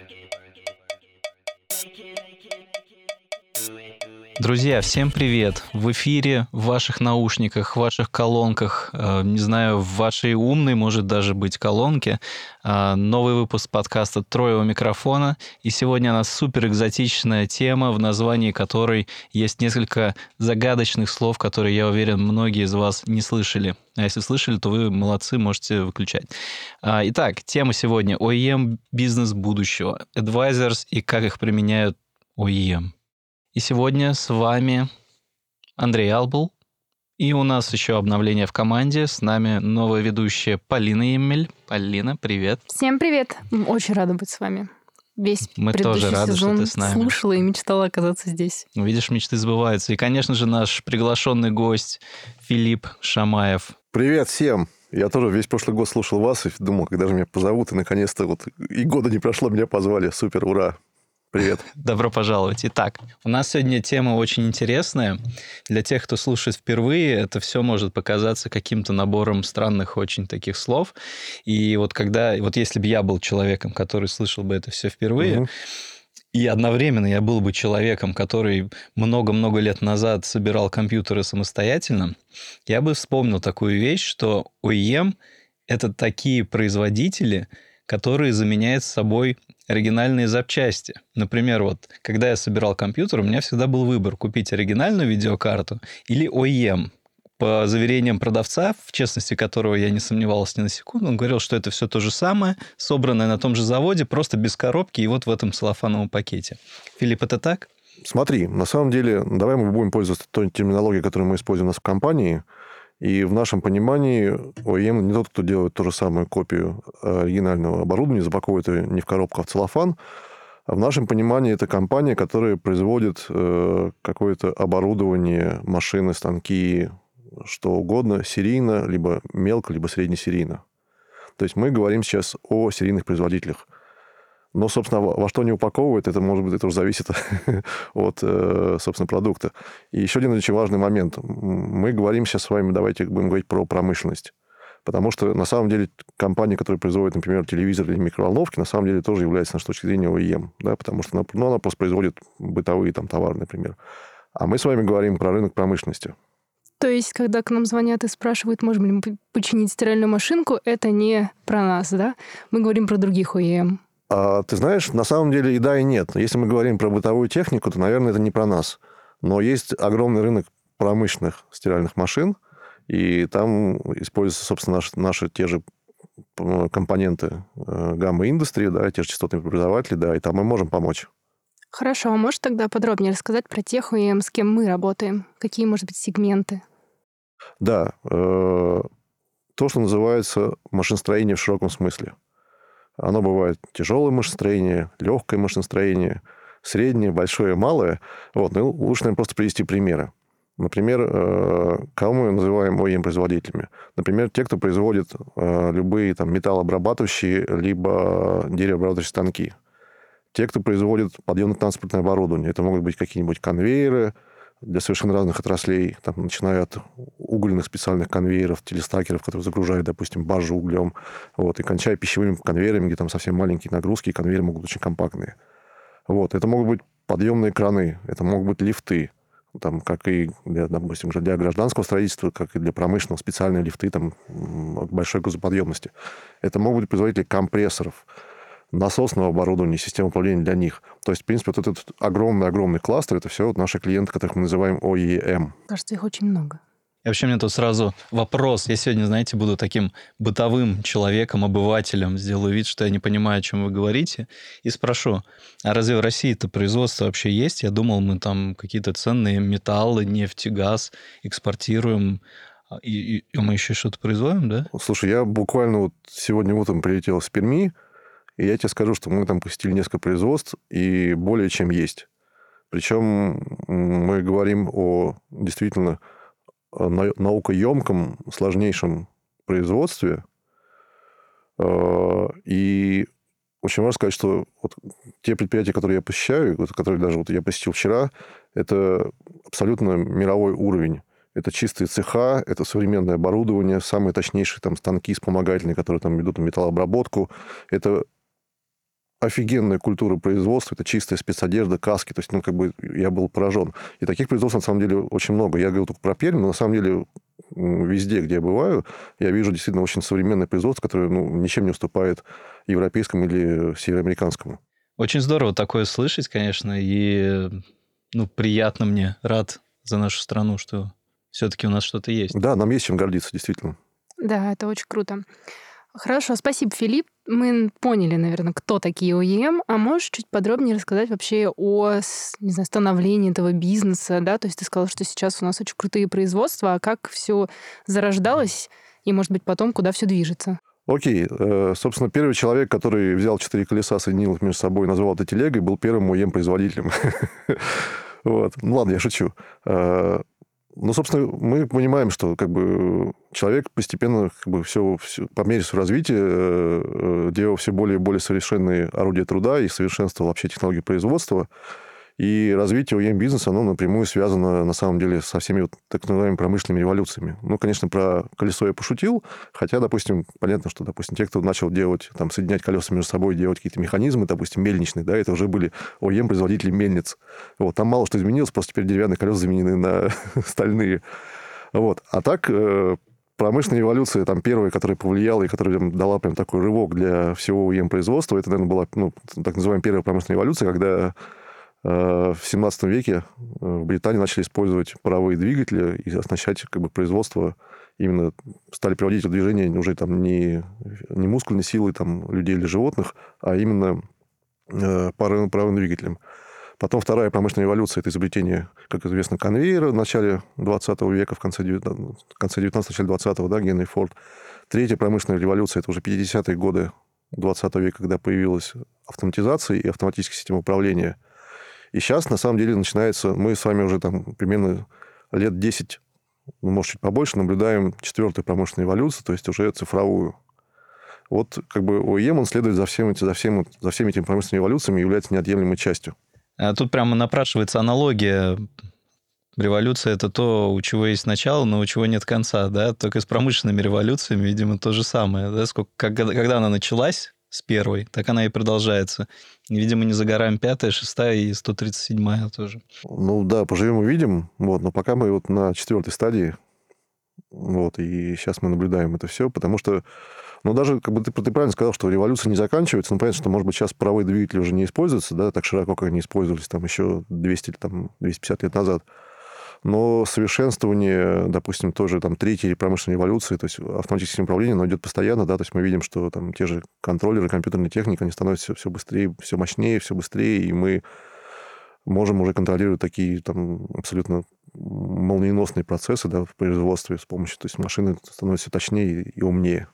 Make it, make it, make it, make it. Друзья, всем привет! В эфире, в ваших наушниках, в ваших колонках, э, не знаю, в вашей умной, может даже быть, колонке, э, новый выпуск подкаста «Трое у микрофона». И сегодня у нас супер экзотичная тема, в названии которой есть несколько загадочных слов, которые, я уверен, многие из вас не слышали. А если слышали, то вы молодцы, можете выключать. А, итак, тема сегодня – OEM бизнес будущего, advisors и как их применяют OEM. И сегодня с вами Андрей Албул. И у нас еще обновление в команде. С нами новая ведущая Полина Емель. Полина, привет. Всем привет. Очень рада быть с вами. Весь Мы тоже рады, сезон что ты с нами. слушала и мечтала оказаться здесь. Ну, видишь, мечты сбываются. И, конечно же, наш приглашенный гость Филипп Шамаев. Привет всем! Я тоже весь прошлый год слушал вас и думал, когда же меня позовут, и наконец-то вот и года не прошло, меня позвали. Супер, ура! Привет. Добро пожаловать. Итак, у нас сегодня тема очень интересная. Для тех, кто слушает впервые, это все может показаться каким-то набором странных очень таких слов. И вот когда, вот если бы я был человеком, который слышал бы это все впервые, угу. И одновременно я был бы человеком, который много-много лет назад собирал компьютеры самостоятельно, я бы вспомнил такую вещь, что OEM – это такие производители, которые заменяют собой оригинальные запчасти. Например, вот, когда я собирал компьютер, у меня всегда был выбор купить оригинальную видеокарту или OEM. По заверениям продавца, в честности которого я не сомневался ни на секунду, он говорил, что это все то же самое, собранное на том же заводе, просто без коробки и вот в этом целлофановом пакете. Филипп, это так? Смотри, на самом деле, давай мы будем пользоваться той терминологией, которую мы используем у нас в компании – и в нашем понимании OEM не тот, кто делает ту же самую копию оригинального оборудования, запаковывает ее не в коробку, а в целлофан. А в нашем понимании это компания, которая производит э, какое-то оборудование, машины, станки, что угодно, серийно, либо мелко, либо среднесерийно. То есть мы говорим сейчас о серийных производителях – но, собственно, во что они упаковывают, это, может быть, это уже зависит от, э, собственно, продукта. И еще один очень важный момент. Мы говорим сейчас с вами, давайте будем говорить про промышленность. Потому что, на самом деле, компания, которая производит, например, телевизор или микроволновки, на самом деле тоже является, с точки зрения OEM. Да, потому что ну, она просто производит бытовые там, товары, например. А мы с вами говорим про рынок промышленности. То есть, когда к нам звонят и спрашивают, можем ли мы починить стиральную машинку, это не про нас, да? Мы говорим про других OEM. А, ты знаешь, на самом деле и да, и нет. Если мы говорим про бытовую технику, то, наверное, это не про нас. Но есть огромный рынок промышленных стиральных машин, и там используются, собственно, наши, наши те же компоненты э, гамма индустрии, да, те же частотные преобразователи, да, и там мы можем помочь. Хорошо, а можешь тогда подробнее рассказать про тех УЕМ, с кем мы работаем? Какие, может быть, сегменты? Да, э, то, что называется машиностроение в широком смысле – оно бывает тяжелое машиностроение, легкое машиностроение, среднее, большое, малое. Вот. Ну, лучше, наверное, просто привести примеры. Например, э, кого мы называем OEM-производителями? Например, те, кто производит э, любые там, металлообрабатывающие либо деревообрабатывающие станки. Те, кто производит подъемно-транспортное оборудование. Это могут быть какие-нибудь конвейеры, для совершенно разных отраслей, там, начиная от угольных специальных конвейеров, телестакеров, которые загружают, допустим, баржу углем, вот, и кончая пищевыми конвейерами, где там совсем маленькие нагрузки, и конвейеры могут быть очень компактные. Вот. Это могут быть подъемные краны, это могут быть лифты, там, как и для, допустим, для гражданского строительства, как и для промышленного, специальные лифты там, большой грузоподъемности. Это могут быть производители компрессоров, насосного оборудования, систем управления для них. То есть, в принципе, вот этот огромный-огромный кластер, это все вот наши клиенты, которых мы называем OEM. Кажется, их очень много. И вообще мне тут сразу вопрос. Я сегодня, знаете, буду таким бытовым человеком, обывателем. Сделаю вид, что я не понимаю, о чем вы говорите. И спрошу, а разве в России это производство вообще есть? Я думал, мы там какие-то ценные металлы, нефть, газ экспортируем. А, и, и, и мы еще что-то производим, да? Слушай, я буквально вот сегодня утром прилетел с Перми, и я тебе скажу, что мы там посетили несколько производств, и более чем есть. Причем мы говорим о действительно наукоемком, сложнейшем производстве. А, и очень важно сказать, что вот те предприятия, которые я посещаю, которые даже вот я посетил вчера, это абсолютно мировой уровень. Это чистые цеха, это современное оборудование, самые точнейшие там станки вспомогательные, которые там ведут на металлообработку. Это офигенная культура производства, это чистая спецодежда, каски, то есть, ну, как бы я был поражен. И таких производств, на самом деле, очень много. Я говорил только про Пермь, но на самом деле везде, где я бываю, я вижу действительно очень современное производство, которое ну, ничем не уступает европейскому или североамериканскому. Очень здорово такое слышать, конечно, и ну, приятно мне, рад за нашу страну, что все-таки у нас что-то есть. Да, нам есть чем гордиться, действительно. Да, это очень круто. Хорошо, спасибо, Филипп. Мы поняли, наверное, кто такие ОЕМ, а можешь чуть подробнее рассказать вообще о не знаю, становлении этого бизнеса, да? То есть ты сказал, что сейчас у нас очень крутые производства, а как все зарождалось и, может быть, потом куда все движется? Окей. Э, собственно, первый человек, который взял четыре колеса, соединил их между собой и назвал это телегой, был первым ОЕМ-производителем. Вот. Ну ладно, я шучу. Ну, собственно, мы понимаем, что как бы человек постепенно как бы все, все по мере своего развития э, э, делал все более и более совершенные орудия труда и совершенствовал вообще технологии производства. И развитие ОЕМ-бизнеса, оно напрямую связано, на самом деле, со всеми вот так называемыми промышленными революциями. Ну, конечно, про колесо я пошутил, хотя, допустим, понятно, что, допустим, те, кто начал делать, там, соединять колеса между собой, делать какие-то механизмы, допустим, мельничные, да, это уже были ОЕМ-производители мельниц. Вот, там мало что изменилось, просто теперь деревянные колеса заменены на стальные. Вот. А так, э, промышленная революция, там, первая, которая повлияла и которая дала прям такой рывок для всего УЕМ-производства, это, наверное, была, ну, так называемая первая промышленная революция, когда в 17 веке э, в Британии начали использовать паровые двигатели и оснащать как бы, производство именно стали приводить в движение уже там не, не мускульной силой там, людей или животных, а именно э, паровым, паровым двигателем. Потом вторая промышленная революция – это изобретение, как известно, конвейера в начале 20 века, в конце 19, в конце 19 начале 20-го, да, Генри Форд. Третья промышленная революция – это уже 50-е годы 20 века, когда появилась автоматизация и автоматическая система управления – и сейчас, на самом деле, начинается... Мы с вами уже там примерно лет 10, ну, может, чуть побольше, наблюдаем четвертую промышленную эволюцию, то есть уже цифровую. Вот как бы ОЕМ, он следует за, всем, за, всем, за всеми этими промышленными эволюциями и является неотъемлемой частью. А тут прямо напрашивается аналогия. Революция – это то, у чего есть начало, но у чего нет конца, да? Только с промышленными революциями, видимо, то же самое, да? Сколько, когда, когда она началась, с первой, так она и продолжается. Видимо, не за горами пятая, шестая и 137-я тоже. Ну да, поживем увидим. Вот, но пока мы вот на четвертой стадии. Вот, и сейчас мы наблюдаем это все, потому что, ну, даже, как бы ты, ты правильно сказал, что революция не заканчивается. Ну, понятно, что, может быть, сейчас паровые двигатели уже не используются, да, так широко, как они использовались там еще 200, там, 250 лет назад но совершенствование, допустим, тоже там третьей промышленной революции, то есть автоматическое управление, оно идет постоянно, да, то есть мы видим, что там те же контроллеры, компьютерная техника, они становятся все, быстрее, все мощнее, все быстрее, и мы можем уже контролировать такие там абсолютно молниеносные процессы да, в производстве с помощью, то есть машины становятся точнее и умнее.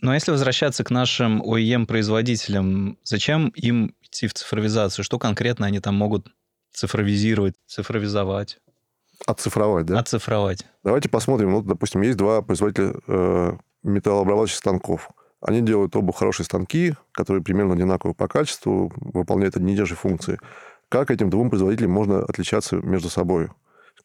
Но ну, а если возвращаться к нашим OEM-производителям, зачем им идти в цифровизацию? Что конкретно они там могут цифровизировать, цифровизовать? Оцифровать, да? Оцифровать. Давайте посмотрим. Ну, допустим, есть два производителя э, металлообрабатывающих станков. Они делают оба хорошие станки, которые примерно одинаковы по качеству, выполняют одни и те же функции. Как этим двум производителям можно отличаться между собой?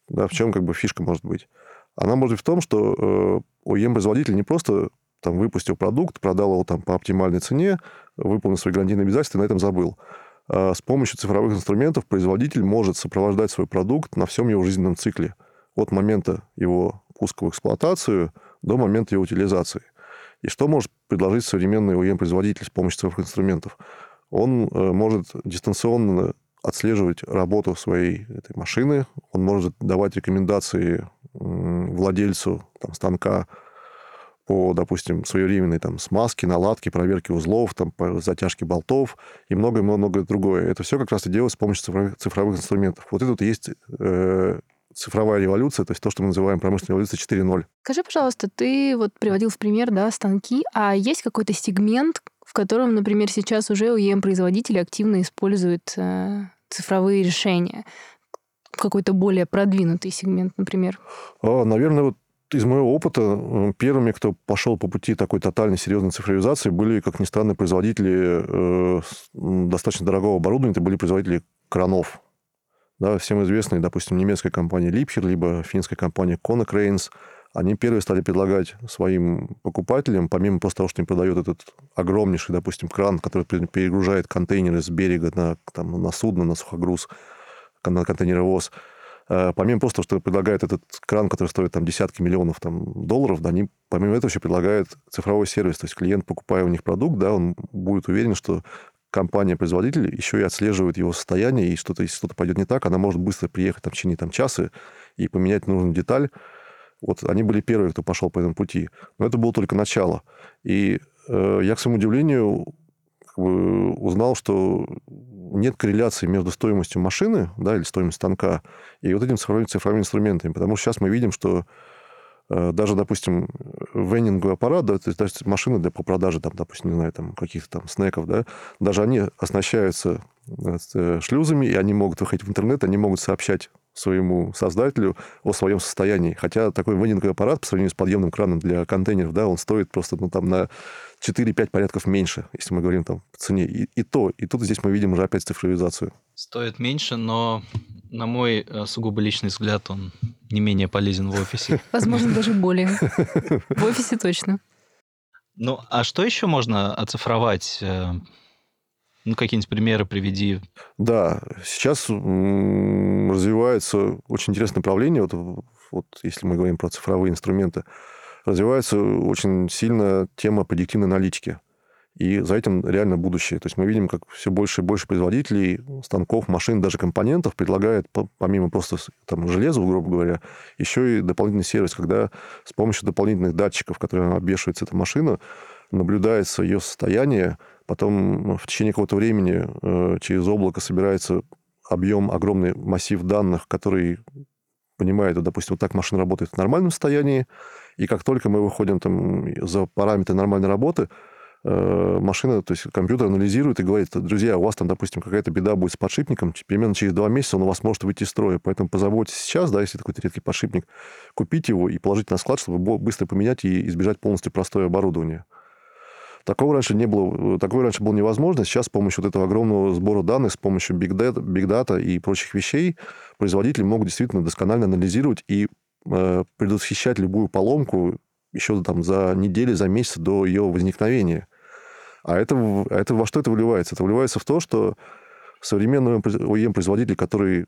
Да, в чем как бы фишка может быть? Она может быть в том, что э, OEM-производитель не просто там, выпустил продукт, продал его там, по оптимальной цене, выполнил свои гарантийные обязательства и на этом забыл. А с помощью цифровых инструментов производитель может сопровождать свой продукт на всем его жизненном цикле. От момента его пуска в эксплуатацию до момента его утилизации. И что может предложить современный OEM-производитель с помощью цифровых инструментов? Он э, может дистанционно отслеживать работу своей этой машины, он может давать рекомендации владельцу там, станка по, допустим, своевременной там, смазке, наладке, проверке узлов, там, по затяжке болтов и многое-многое другое. Это все как раз и делается с помощью цифровых, цифровых инструментов. Вот это вот и есть э, цифровая революция, то есть то, что мы называем промышленная революция 4.0. Скажи, пожалуйста, ты вот приводил в пример да, станки, а есть какой-то сегмент, в котором, например, сейчас уже УЕМ-производители активно используют э, цифровые решения? Какой-то более продвинутый сегмент, например? А, наверное, вот из моего опыта первыми, кто пошел по пути такой тотальной серьезной цифровизации, были, как ни странно, производители э, достаточно дорогого оборудования. Это были производители кранов. Да, всем известные, допустим, немецкая компания Liebherr, либо финская компания Konecranes. они первые стали предлагать своим покупателям, помимо просто того, что они продают этот огромнейший, допустим, кран, который перегружает контейнеры с берега на, там, на судно, на сухогруз, на контейнеровоз, э, помимо просто, что предлагает этот кран, который стоит там десятки миллионов там, долларов, да, они помимо этого еще предлагают цифровой сервис. То есть клиент, покупая у них продукт, да, он будет уверен, что компания-производитель еще и отслеживает его состояние, и что-то, если что-то пойдет не так, она может быстро приехать там, в течение там, часа и поменять нужную деталь. Вот они были первые, кто пошел по этому пути. Но это было только начало. И э, я, к своему удивлению, бы узнал, что нет корреляции между стоимостью машины да, или стоимостью станка и вот этими цифровыми, цифровыми инструментами. Потому что сейчас мы видим, что Э, даже, допустим, веннинговый аппарат, да, то есть машины для, по продаже, там, допустим, не знаю, там, каких-то там снеков, да, даже они оснащаются э, шлюзами, и они могут выходить в интернет, они могут сообщать своему создателю о своем состоянии. Хотя такой веннинговый аппарат по сравнению с подъемным краном для контейнеров, да, он стоит просто ну, там, на 4-5 порядков меньше, если мы говорим там по цене. И, и то, и тут здесь мы видим уже опять цифровизацию. Стоит меньше, но на мой э, сугубо личный взгляд, он не менее полезен в офисе. Возможно, даже более. В офисе точно. Ну, а что еще можно оцифровать? Ну, какие-нибудь примеры приведи. Да, сейчас развивается очень интересное направление. Вот, вот если мы говорим про цифровые инструменты, развивается очень сильно тема предиктивной аналитики. И за этим реально будущее. То есть мы видим, как все больше и больше производителей станков, машин, даже компонентов предлагает, помимо просто там, железа, грубо говоря, еще и дополнительный сервис, когда с помощью дополнительных датчиков, которые обвешивается эта машина, наблюдается ее состояние, потом в течение какого-то времени э, через облако собирается объем, огромный массив данных, который понимает, вот, допустим, вот так машина работает в нормальном состоянии, и как только мы выходим там за параметры нормальной работы, Э, машина, то есть компьютер анализирует и говорит, друзья, у вас там, допустим, какая-то беда будет с подшипником, примерно через два месяца он у вас может выйти из строя, поэтому позаботьтесь сейчас, да, если такой редкий подшипник, купить его и положить на склад, чтобы быстро поменять и избежать полностью простое оборудование. Такого раньше не было, такого раньше было невозможно. Сейчас с помощью вот этого огромного сбора данных, с помощью Big Data, Big Data и прочих вещей производители могут действительно досконально анализировать и э, предотвращать любую поломку еще там за недели, за месяц до ее возникновения. А это, это во что это выливается? Это выливается в то, что современный OEM-производитель, который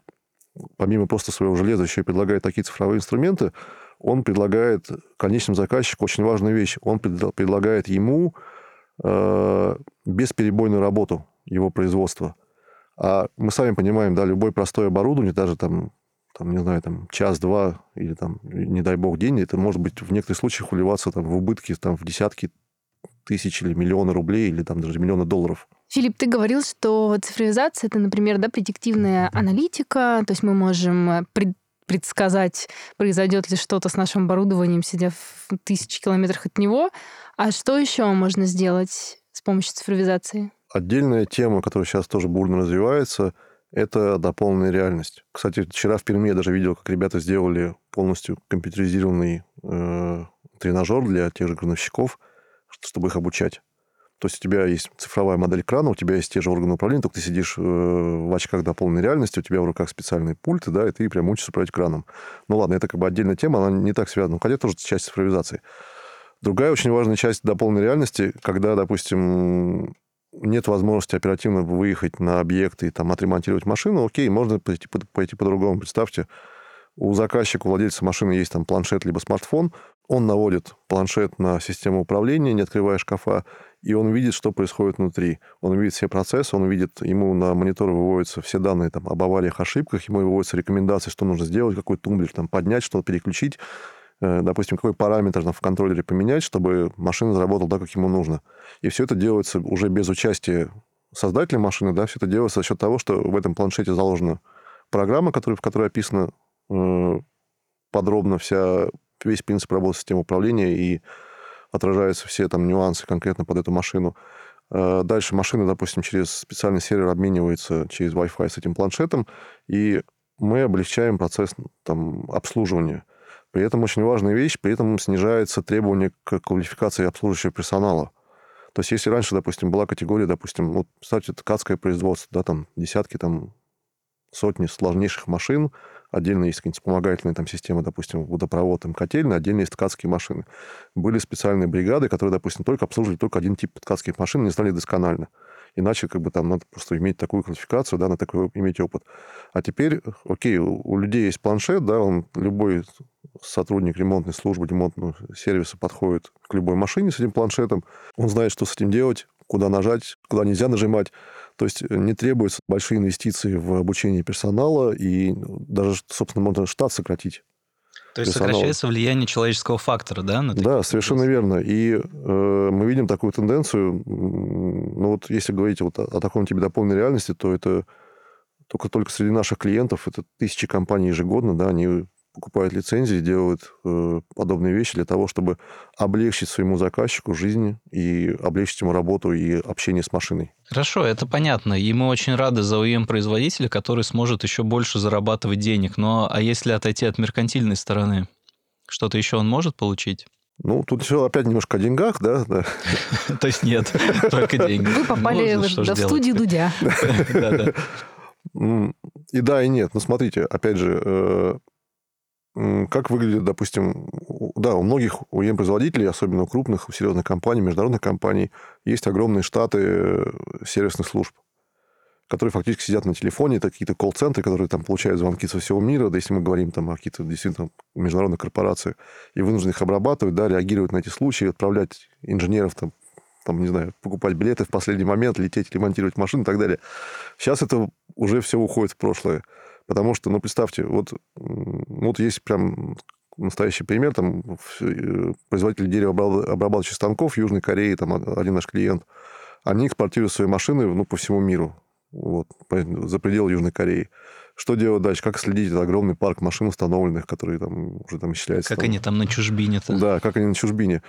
помимо просто своего железа еще и предлагает такие цифровые инструменты, он предлагает конечному заказчику очень важную вещь. Он предлагает ему бесперебойную работу его производства. А мы сами понимаем, да, любое простое оборудование, даже там там, не знаю, там, час-два или там, не дай бог, день, это может быть в некоторых случаях уливаться там, в убытки там, в десятки тысяч или миллионы рублей или там даже миллионы долларов. Филипп, ты говорил, что цифровизация это, например, да, предиктивная аналитика, то есть мы можем э, пред предсказать, произойдет ли что-то с нашим оборудованием, сидя в тысячи километрах от него. А что еще можно сделать с помощью цифровизации? Отдельная тема, которая сейчас тоже бурно развивается – это дополненная реальность. Кстати, вчера в Перми я даже видел, как ребята сделали полностью компьютеризированный э, тренажер для тех же крановщиков, чтобы их обучать. То есть у тебя есть цифровая модель крана, у тебя есть те же органы управления, только ты сидишь э, в очках дополненной реальности, у тебя в руках специальные пульты, да, и ты прям учишься управлять краном. Ну ладно, это как бы отдельная тема, она не так связана, хотя тоже часть цифровизации. Другая очень важная часть дополненной реальности, когда, допустим, нет возможности оперативно выехать на объект и там отремонтировать машину, окей, можно пойти, пойти по-другому. Представьте, у заказчика, у владельца машины есть там планшет либо смартфон, он наводит планшет на систему управления, не открывая шкафа, и он видит, что происходит внутри. Он видит все процессы, он видит, ему на монитор выводятся все данные там, об авариях, ошибках, ему выводятся рекомендации, что нужно сделать, какой тумблер там, поднять, что-то переключить, э, допустим, какой параметр там, в контроллере поменять, чтобы машина заработала так, как ему нужно. И все это делается уже без участия создателя машины, да, все это делается за счет того, что в этом планшете заложена программа, которая, в которой описана э, подробно вся, весь принцип работы системы управления и отражаются все там нюансы конкретно под эту машину. Э, дальше машина, допустим, через специальный сервер обменивается через Wi-Fi с этим планшетом, и мы облегчаем процесс там, обслуживания. При этом очень важная вещь, при этом снижается требование к квалификации обслуживающего персонала. То есть, если раньше, допустим, была категория, допустим, вот, кстати, ткацкое производство, да, там десятки, там сотни сложнейших машин, Отдельно есть какие-нибудь вспомогательные там системы, допустим, водопровод, там, котельная, отдельно есть ткацкие машины. Были специальные бригады, которые, допустим, только обслуживали только один тип ткацких машин, не знали досконально. Иначе как бы там надо просто иметь такую квалификацию, да, на такой иметь опыт. А теперь, окей, у людей есть планшет, да, он любой сотрудник ремонтной службы, ремонтного сервиса подходит к любой машине с этим планшетом. Он знает, что с этим делать, куда нажать, куда нельзя нажимать. То есть э, не требуются большие инвестиции в обучение персонала, и даже, собственно, можно штат сократить. То есть персонала. сокращается влияние человеческого фактора, да? На да, совершенно верно. И э, мы видим такую тенденцию. Ну вот если говорить вот о, о таком типе дополненной реальности, то это только только среди наших клиентов это тысячи компаний ежегодно, да, они покупают лицензии, делают э, подобные вещи для того, чтобы облегчить своему заказчику жизнь и облегчить ему работу и общение с машиной. Хорошо, это понятно. И мы очень рады за OEM-производителя, который сможет еще больше зарабатывать денег. Но а если отойти от меркантильной стороны, что-то еще он может получить? Ну, тут все опять немножко о деньгах, да? То есть нет, только деньги. Вы попали в студию Дудя. И да, и нет. Но смотрите, опять же, э, как выглядит, допустим, да, у многих УЕМ-производителей, особенно у крупных, у серьезных компаний, международных компаний, есть огромные штаты э, сервисных служб, которые фактически сидят на телефоне, это какие-то колл-центры, которые там получают звонки со всего мира, да если мы говорим там о каких-то действительно международных корпорациях, и вынуждены их обрабатывать, да, реагировать на эти случаи, отправлять инженеров там, там, не знаю, покупать билеты в последний момент, лететь, ремонтировать машину и так далее. Сейчас это уже все уходит в прошлое. Потому что, ну, представьте, вот, вот есть прям настоящий пример, там, э, производители деревообрабатывающих станков в Южной Корее, там, один наш клиент, они экспортируют свои машины, ну, по всему миру, вот, за пределы Южной Кореи. Что делать дальше? Как следить этот огромный парк машин установленных, которые там уже там исчисляются? Как там... они там на чужбине-то? Да, как они на чужбине.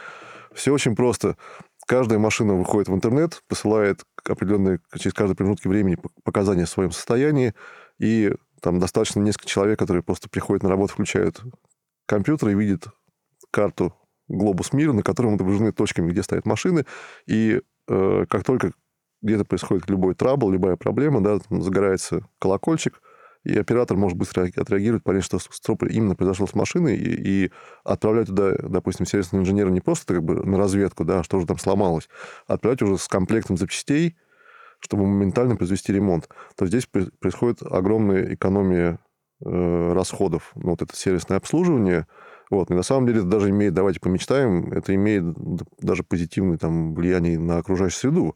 Все очень просто. Каждая машина выходит в интернет, посылает определенные, через каждые промежутки времени показания о своем состоянии, и там достаточно несколько человек, которые просто приходят на работу, включают компьютер и видят карту глобус мира, на котором отображены точками, где стоят машины. И э, как только где-то происходит любой трабл, любая проблема, да, там загорается колокольчик, и оператор может быстро отреагировать, понять, что строп именно произошло с машиной, и, и отправлять туда, допустим, сервисного инженера не просто как бы на разведку, да, что же там сломалось, а отправлять уже с комплектом запчастей, чтобы моментально произвести ремонт, то здесь происходит огромная экономия э, расходов. Ну, вот это сервисное обслуживание. Вот. И на самом деле это даже имеет, давайте помечтаем, это имеет даже позитивное там, влияние на окружающую среду,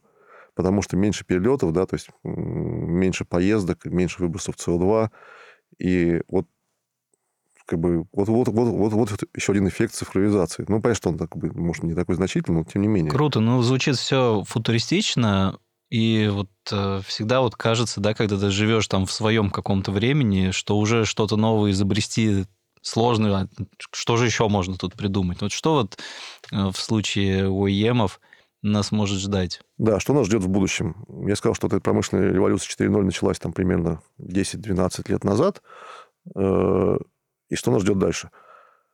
потому что меньше перелетов, да, то есть меньше поездок, меньше выбросов СО2. И вот как бы вот, вот, вот, вот, вот еще один эффект цифровизации. Ну, понятно, что он так, может, не такой значительный, но тем не менее. Круто. Ну, звучит все футуристично. И вот э, всегда вот кажется, да, когда ты живешь там в своем каком-то времени, что уже что-то новое изобрести сложно. А что же еще можно тут придумать? Вот что вот э, в случае ОЕМов нас может ждать? Да, что нас ждет в будущем? Я сказал, что эта промышленная революция 4.0 началась там примерно 10-12 лет назад. Э, и что нас ждет дальше?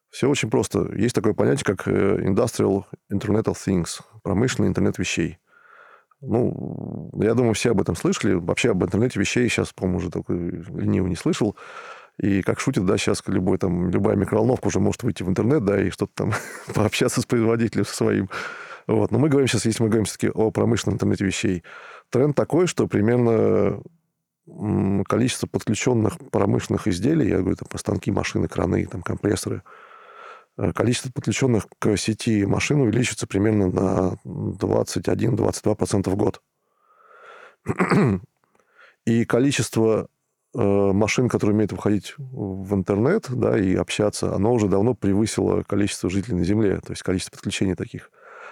Все очень просто. Есть такое понятие, как э, Industrial Internet of Things, промышленный интернет вещей. Ну, я думаю, все об этом слышали. Вообще об интернете вещей сейчас, по-моему, уже только лениво не слышал. И как шутит, да, сейчас любой, там, любая микроволновка уже может выйти в интернет, да, и что-то там пообщаться с производителем своим. Вот. Но мы говорим сейчас, если мы говорим все-таки о промышленном интернете вещей, тренд такой, что примерно количество подключенных промышленных изделий, я говорю там, про станки, машины, краны, там, компрессоры – количество подключенных к сети машин увеличится примерно на 21-22% в год. И количество э, машин, которые умеют выходить в интернет да, и общаться, оно уже давно превысило количество жителей на Земле, то есть количество подключений таких.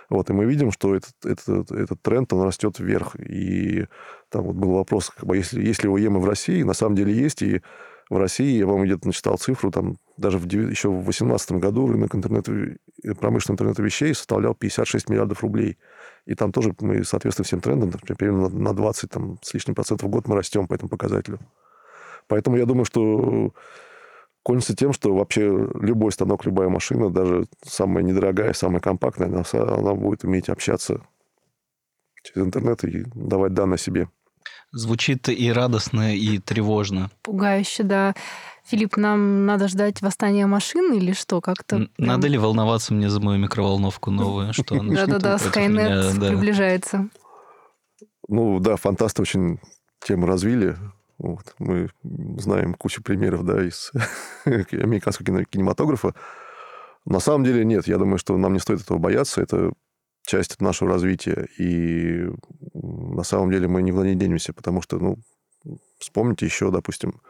Вот, и мы видим, что этот, этот, этот тренд, он растет вверх. И там вот был вопрос, как бы, если, есть ли ОЕМы в России, на самом деле есть, и в России, я, вам где-то начитал цифру, там даже в, еще в 2018 году рынок интернета, э, промышленного интернета вещей составлял 56 миллиардов рублей. И там тоже мы, соответственно, всем трендам, примерно на 20 там, с лишним процентов в год мы растем по этому показателю. Поэтому я думаю, что кончится тем, что вообще любой станок, любая машина, даже самая недорогая, самая компактная, она, она будет уметь общаться через интернет и давать данные себе. Звучит и радостно, и тревожно. Пугающе, да. Филипп, нам надо ждать восстания машин или что? Как-то прям- Надо ли волноваться мне за мою микроволновку новую? Что она Да-да-да, Skynet приближается. Ну да, фантасты очень тему развили. Вот. Мы знаем кучу примеров да, из американского кинематографа. На самом деле нет, я думаю, что нам не стоит этого бояться. Это часть нашего развития. И на самом деле мы не денемся, потому что, ну, вспомните еще, допустим,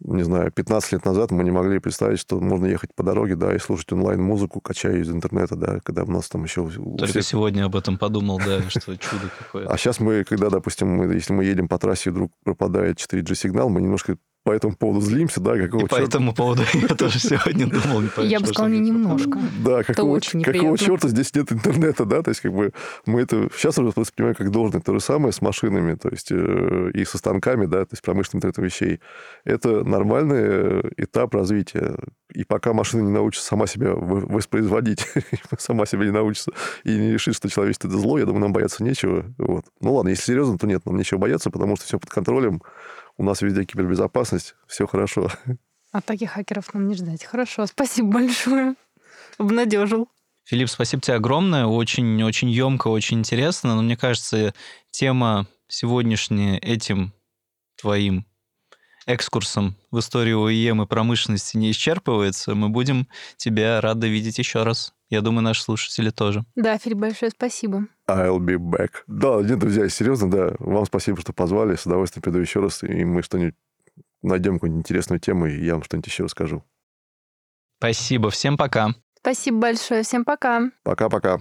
не знаю, 15 лет назад мы не могли представить, что можно ехать по дороге, да, и слушать онлайн-музыку, качая из интернета, да, когда у нас там еще... Только всех- сегодня об этом подумал, да, что чудо какое. а сейчас мы, когда, допустим, мы- если мы едем по трассе, и вдруг пропадает 4G-сигнал, мы немножко по этому поводу злимся, да, какого И по черта- этому поводу я тоже сегодня думал. Я бы же не немножко. Да, какого, черта здесь нет интернета, да, то есть как бы мы это сейчас уже воспринимаем как должное. То же самое с машинами, то есть э, и со станками, да, то есть промышленным интернетом вещей. Это нормальный э, этап развития. И пока машина не научится сама себя воспроизводить, сама себя не научится и не решит, что человечество это зло, я думаю, нам бояться нечего. Вот. Ну ладно, если серьезно, то нет, нам нечего бояться, потому что все под контролем. У нас везде кибербезопасность, все хорошо. Атаки хакеров нам не ждать. Хорошо, спасибо большое. Обнадежил. Филипп, спасибо тебе огромное. Очень-очень емко, очень интересно. Но мне кажется, тема сегодняшняя этим твоим экскурсом в историю ОЕМ и промышленности не исчерпывается. Мы будем тебя рады видеть еще раз. Я думаю, наши слушатели тоже. Да, Филипп, большое спасибо. I'll be back. Да, нет, друзья, серьезно, да. Вам спасибо, что позвали. С удовольствием приду еще раз, и мы что-нибудь найдем какую-нибудь интересную тему, и я вам что-нибудь еще расскажу. Спасибо. Всем пока. Спасибо большое. Всем пока. Пока-пока.